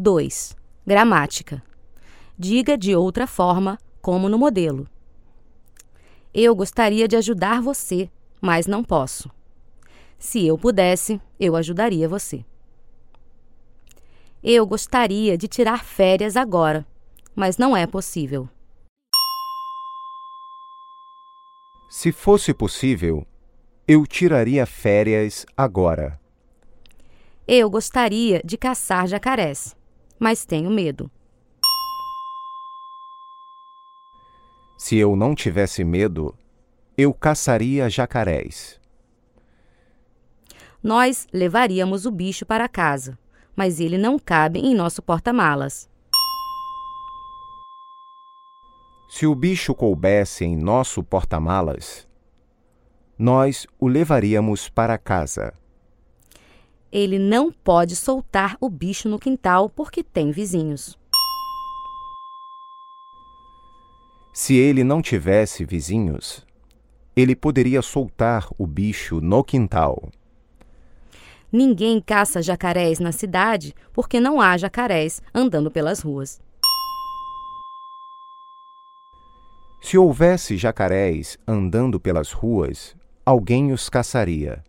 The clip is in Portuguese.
2. Gramática. Diga de outra forma, como no modelo. Eu gostaria de ajudar você, mas não posso. Se eu pudesse, eu ajudaria você. Eu gostaria de tirar férias agora, mas não é possível. Se fosse possível, eu tiraria férias agora. Eu gostaria de caçar jacarés, mas tenho medo. Se eu não tivesse medo, eu caçaria jacarés. Nós levaríamos o bicho para casa, mas ele não cabe em nosso porta-malas. Se o bicho coubesse em nosso porta-malas, nós o levaríamos para casa. Ele não pode soltar o bicho no quintal porque tem vizinhos. Se ele não tivesse vizinhos, ele poderia soltar o bicho no quintal. Ninguém caça jacarés na cidade porque não há jacarés andando pelas ruas. Se houvesse jacarés andando pelas ruas, alguém os caçaria.